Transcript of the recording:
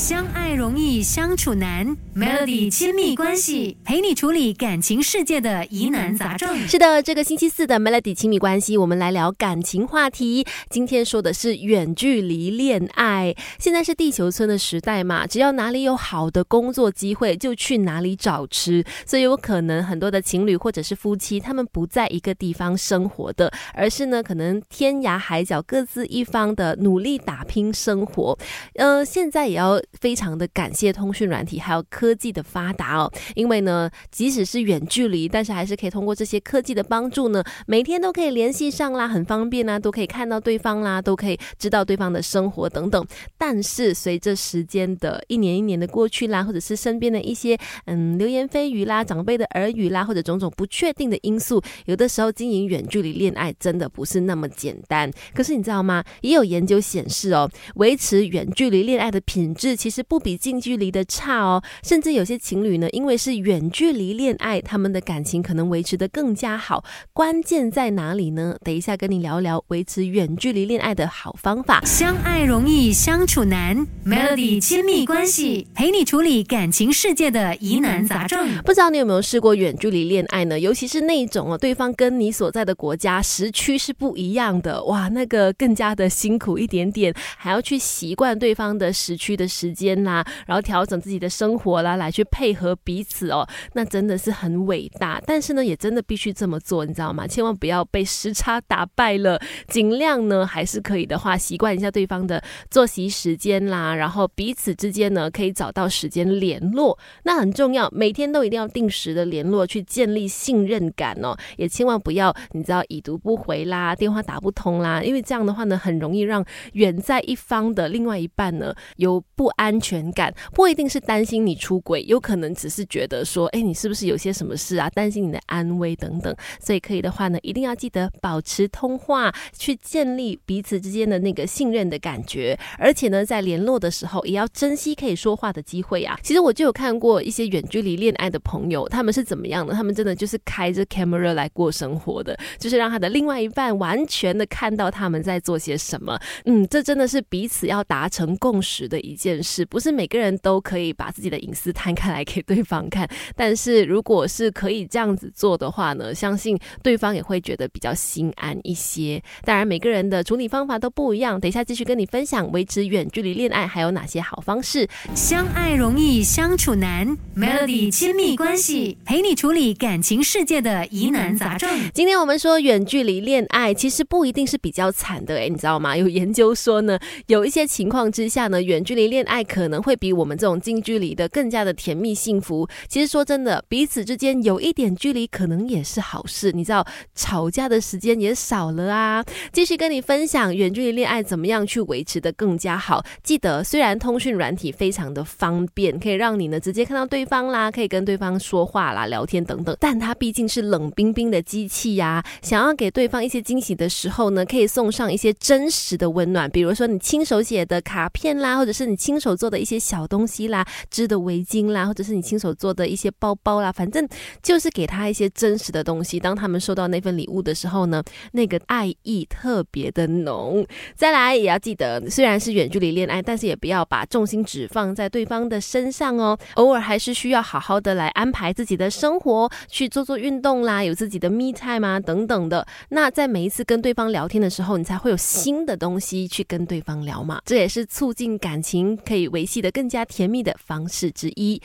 相爱容易相处难，Melody 亲密关系陪你处理感情世界的疑难杂症。是的，这个星期四的 Melody 亲密关系，我们来聊感情话题。今天说的是远距离恋爱。现在是地球村的时代嘛，只要哪里有好的工作机会，就去哪里找吃。所以有可能很多的情侣或者是夫妻，他们不在一个地方生活的，而是呢，可能天涯海角各自一方的努力打拼生活。呃，现在也要。非常的感谢通讯软体还有科技的发达哦，因为呢，即使是远距离，但是还是可以通过这些科技的帮助呢，每天都可以联系上啦，很方便啦，都可以看到对方啦，都可以知道对方的生活等等。但是随着时间的一年一年的过去啦，或者是身边的一些嗯流言蜚语啦、长辈的耳语啦，或者种种不确定的因素，有的时候经营远距离恋爱真的不是那么简单。可是你知道吗？也有研究显示哦，维持远距离恋爱的品质。其实不比近距离的差哦，甚至有些情侣呢，因为是远距离恋爱，他们的感情可能维持的更加好。关键在哪里呢？等一下跟你聊聊维持远距离恋爱的好方法。相爱容易相处难，Melody 亲密关系陪你处理感情世界的疑难杂症。不知道你有没有试过远距离恋爱呢？尤其是那一种哦，对方跟你所在的国家时区是不一样的，哇，那个更加的辛苦一点点，还要去习惯对方的时区的时间啦，然后调整自己的生活啦，来去配合彼此哦，那真的是很伟大。但是呢，也真的必须这么做，你知道吗？千万不要被时差打败了。尽量呢，还是可以的话，习惯一下对方的作息时间啦，然后彼此之间呢，可以找到时间联络，那很重要。每天都一定要定时的联络，去建立信任感哦。也千万不要，你知道已读不回啦，电话打不通啦，因为这样的话呢，很容易让远在一方的另外一半呢有不安全。感不一定是担心你出轨，有可能只是觉得说，哎，你是不是有些什么事啊？担心你的安危等等。所以可以的话呢，一定要记得保持通话，去建立彼此之间的那个信任的感觉。而且呢，在联络的时候，也要珍惜可以说话的机会啊。其实我就有看过一些远距离恋爱的朋友，他们是怎么样的？他们真的就是开着 camera 来过生活的，就是让他的另外一半完全的看到他们在做些什么。嗯，这真的是彼此要达成共识的一件事，不。不是每个人都可以把自己的隐私摊开来给对方看，但是如果是可以这样子做的话呢，相信对方也会觉得比较心安一些。当然，每个人的处理方法都不一样，等一下继续跟你分享维持远距离恋爱还有哪些好方式。相爱容易相处难，Melody 亲密关系陪你处理感情世界的疑难杂症。今天我们说远距离恋爱其实不一定是比较惨的，诶，你知道吗？有研究说呢，有一些情况之下呢，远距离恋爱爱可能会比我们这种近距离的更加的甜蜜幸福。其实说真的，彼此之间有一点距离，可能也是好事。你知道，吵架的时间也少了啊。继续跟你分享远距离恋爱怎么样去维持的更加好。记得，虽然通讯软体非常的方便，可以让你呢直接看到对方啦，可以跟对方说话啦、聊天等等，但它毕竟是冷冰冰的机器呀。想要给对方一些惊喜的时候呢，可以送上一些真实的温暖，比如说你亲手写的卡片啦，或者是你亲手做的。一些小东西啦，织的围巾啦，或者是你亲手做的一些包包啦，反正就是给他一些真实的东西。当他们收到那份礼物的时候呢，那个爱意特别的浓。再来也要记得，虽然是远距离恋爱，但是也不要把重心只放在对方的身上哦。偶尔还是需要好好的来安排自己的生活，去做做运动啦，有自己的 me time 啊等等的。那在每一次跟对方聊天的时候，你才会有新的东西去跟对方聊嘛。这也是促进感情可以维。系的更加甜蜜的方式之一。